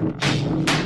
you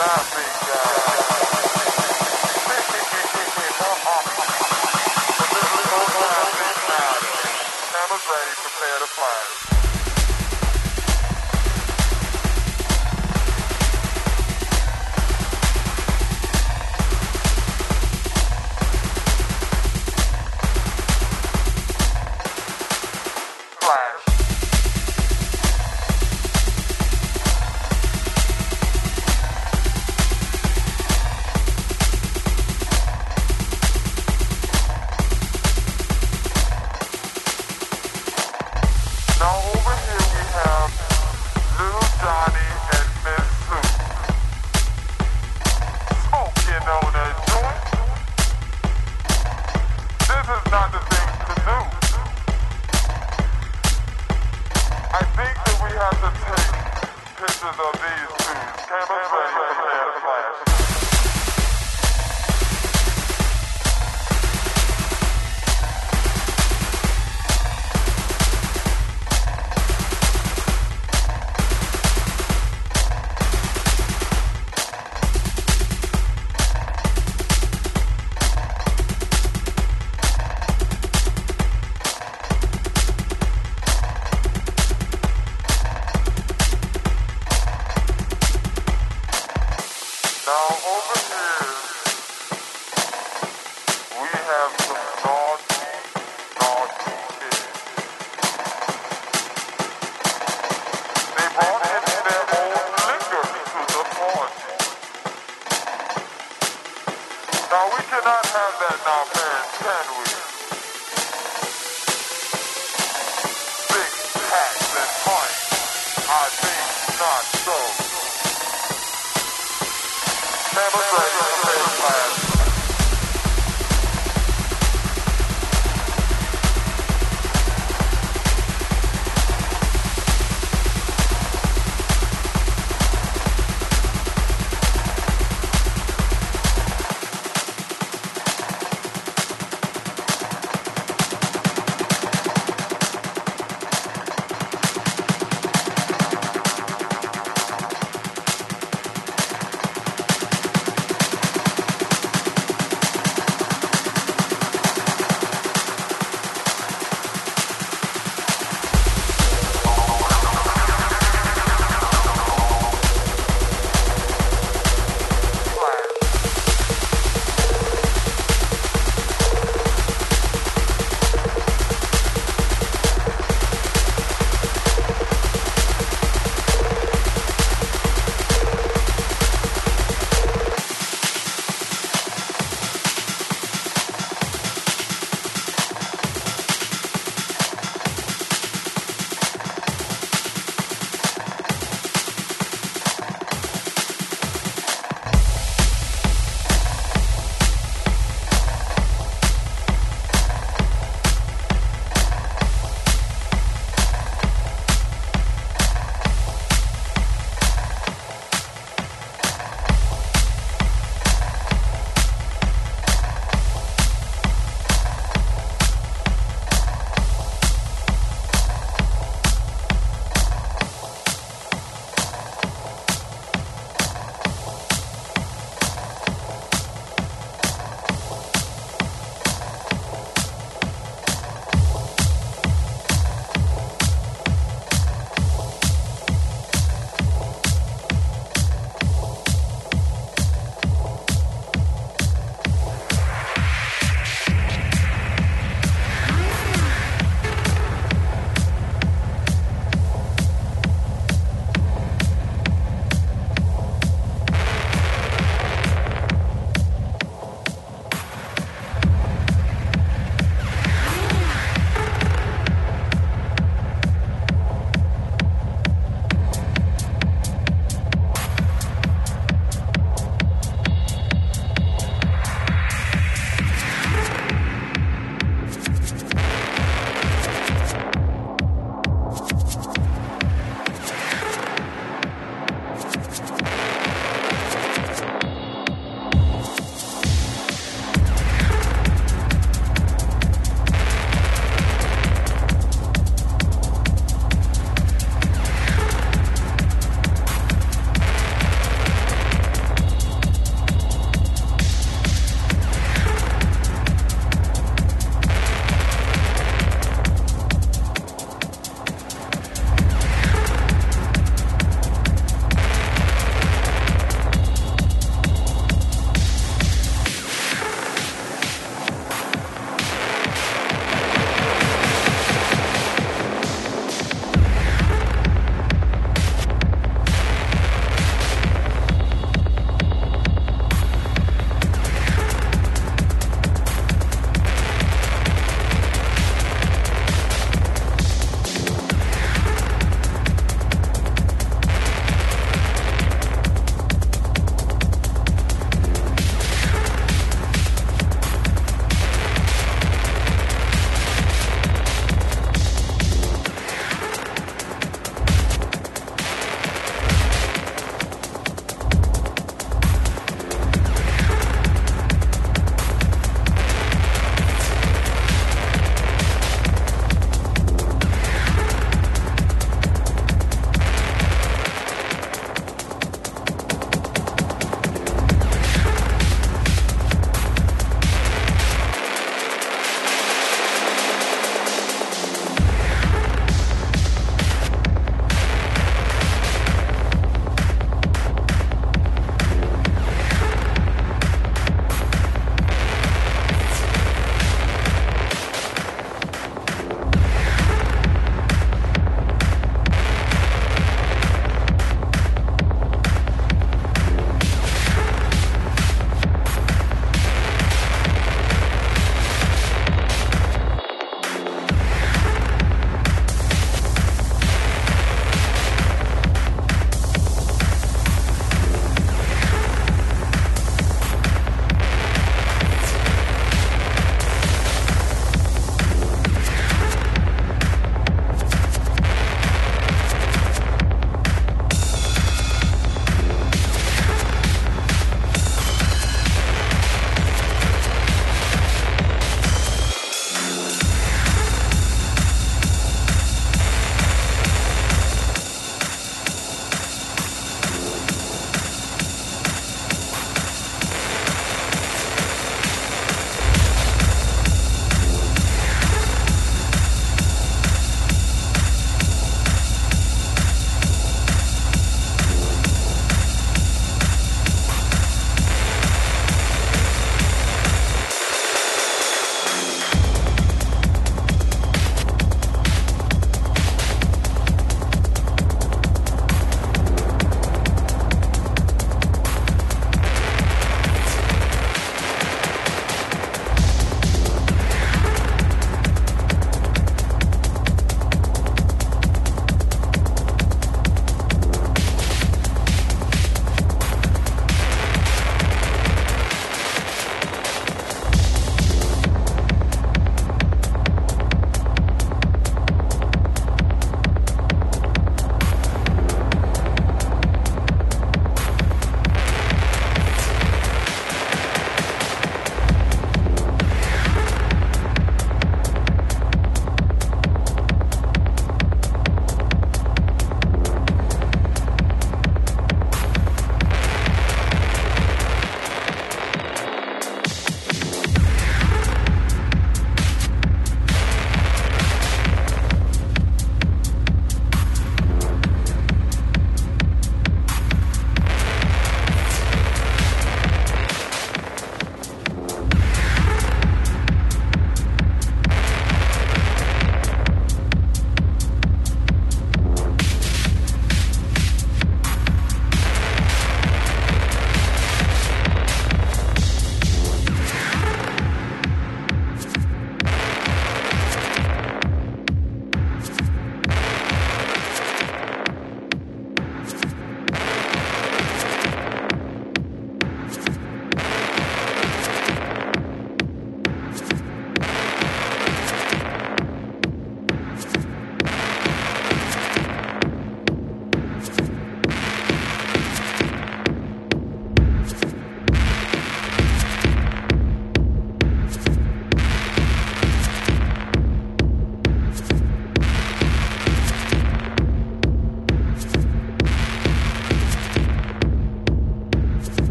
Laughing